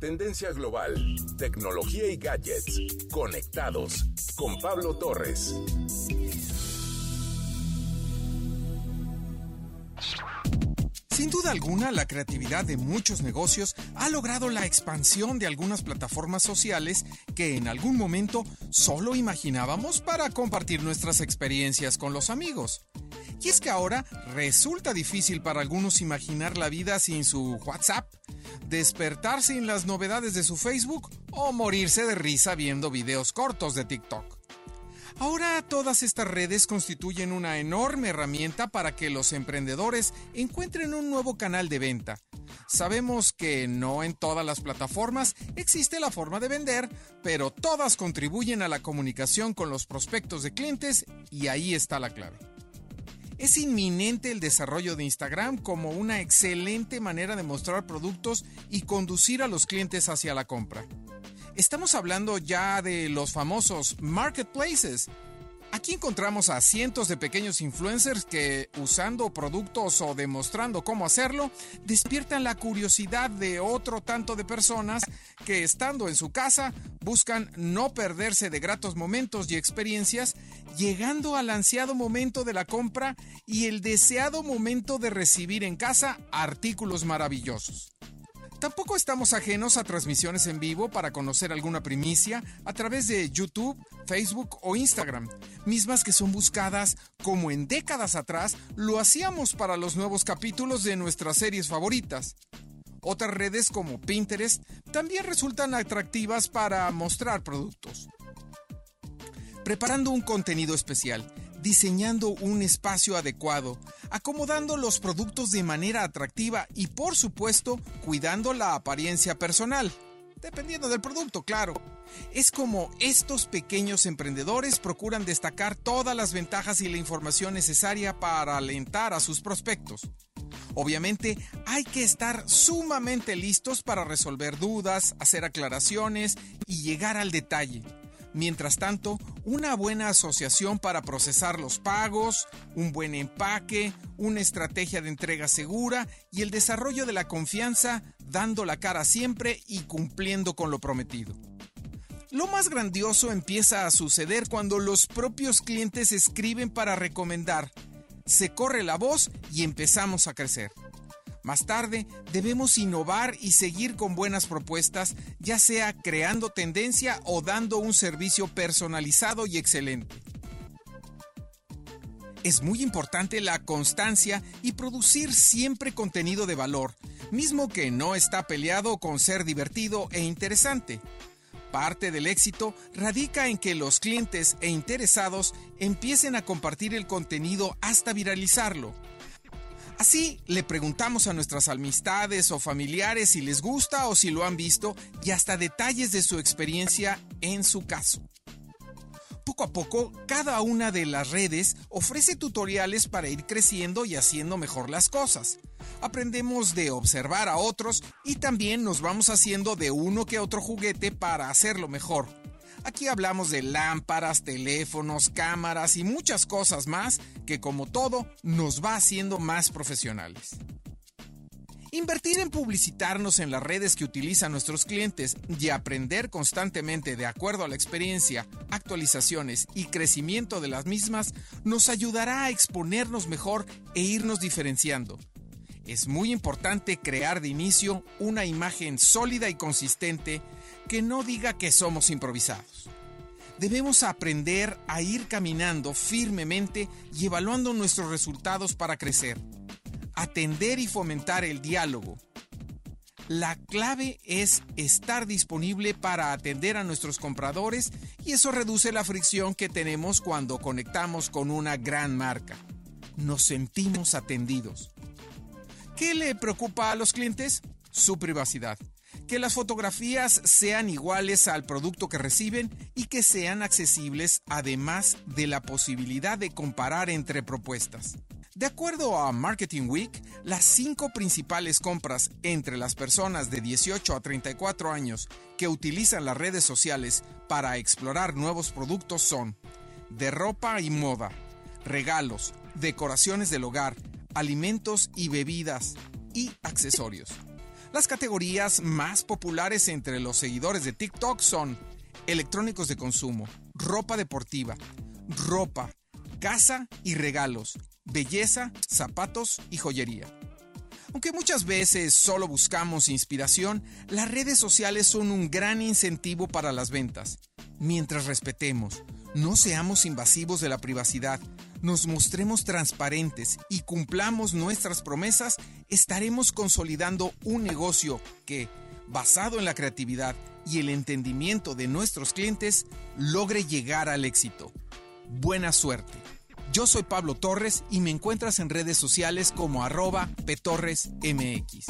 Tendencia global, tecnología y gadgets. Conectados con Pablo Torres. Sin duda alguna, la creatividad de muchos negocios ha logrado la expansión de algunas plataformas sociales que en algún momento solo imaginábamos para compartir nuestras experiencias con los amigos. Y es que ahora resulta difícil para algunos imaginar la vida sin su WhatsApp, despertar sin las novedades de su Facebook o morirse de risa viendo videos cortos de TikTok. Ahora todas estas redes constituyen una enorme herramienta para que los emprendedores encuentren un nuevo canal de venta. Sabemos que no en todas las plataformas existe la forma de vender, pero todas contribuyen a la comunicación con los prospectos de clientes y ahí está la clave. Es inminente el desarrollo de Instagram como una excelente manera de mostrar productos y conducir a los clientes hacia la compra. Estamos hablando ya de los famosos marketplaces. Aquí encontramos a cientos de pequeños influencers que, usando productos o demostrando cómo hacerlo, despiertan la curiosidad de otro tanto de personas que, estando en su casa, buscan no perderse de gratos momentos y experiencias, llegando al ansiado momento de la compra y el deseado momento de recibir en casa artículos maravillosos. Tampoco estamos ajenos a transmisiones en vivo para conocer alguna primicia a través de YouTube, Facebook o Instagram, mismas que son buscadas como en décadas atrás lo hacíamos para los nuevos capítulos de nuestras series favoritas. Otras redes como Pinterest también resultan atractivas para mostrar productos. Preparando un contenido especial diseñando un espacio adecuado, acomodando los productos de manera atractiva y por supuesto cuidando la apariencia personal. Dependiendo del producto, claro. Es como estos pequeños emprendedores procuran destacar todas las ventajas y la información necesaria para alentar a sus prospectos. Obviamente hay que estar sumamente listos para resolver dudas, hacer aclaraciones y llegar al detalle. Mientras tanto, una buena asociación para procesar los pagos, un buen empaque, una estrategia de entrega segura y el desarrollo de la confianza dando la cara siempre y cumpliendo con lo prometido. Lo más grandioso empieza a suceder cuando los propios clientes escriben para recomendar. Se corre la voz y empezamos a crecer. Más tarde, debemos innovar y seguir con buenas propuestas, ya sea creando tendencia o dando un servicio personalizado y excelente. Es muy importante la constancia y producir siempre contenido de valor, mismo que no está peleado con ser divertido e interesante. Parte del éxito radica en que los clientes e interesados empiecen a compartir el contenido hasta viralizarlo. Así le preguntamos a nuestras amistades o familiares si les gusta o si lo han visto y hasta detalles de su experiencia en su caso. Poco a poco, cada una de las redes ofrece tutoriales para ir creciendo y haciendo mejor las cosas. Aprendemos de observar a otros y también nos vamos haciendo de uno que otro juguete para hacerlo mejor. Aquí hablamos de lámparas, teléfonos, cámaras y muchas cosas más que como todo nos va haciendo más profesionales. Invertir en publicitarnos en las redes que utilizan nuestros clientes y aprender constantemente de acuerdo a la experiencia, actualizaciones y crecimiento de las mismas nos ayudará a exponernos mejor e irnos diferenciando. Es muy importante crear de inicio una imagen sólida y consistente que no diga que somos improvisados. Debemos aprender a ir caminando firmemente y evaluando nuestros resultados para crecer. Atender y fomentar el diálogo. La clave es estar disponible para atender a nuestros compradores y eso reduce la fricción que tenemos cuando conectamos con una gran marca. Nos sentimos atendidos. ¿Qué le preocupa a los clientes? Su privacidad que las fotografías sean iguales al producto que reciben y que sean accesibles además de la posibilidad de comparar entre propuestas. De acuerdo a Marketing Week, las cinco principales compras entre las personas de 18 a 34 años que utilizan las redes sociales para explorar nuevos productos son de ropa y moda, regalos, decoraciones del hogar, alimentos y bebidas y accesorios. Las categorías más populares entre los seguidores de TikTok son electrónicos de consumo, ropa deportiva, ropa, casa y regalos, belleza, zapatos y joyería. Aunque muchas veces solo buscamos inspiración, las redes sociales son un gran incentivo para las ventas. Mientras respetemos, no seamos invasivos de la privacidad, nos mostremos transparentes y cumplamos nuestras promesas, estaremos consolidando un negocio que, basado en la creatividad y el entendimiento de nuestros clientes, logre llegar al éxito. Buena suerte. Yo soy Pablo Torres y me encuentras en redes sociales como arroba petorresmx.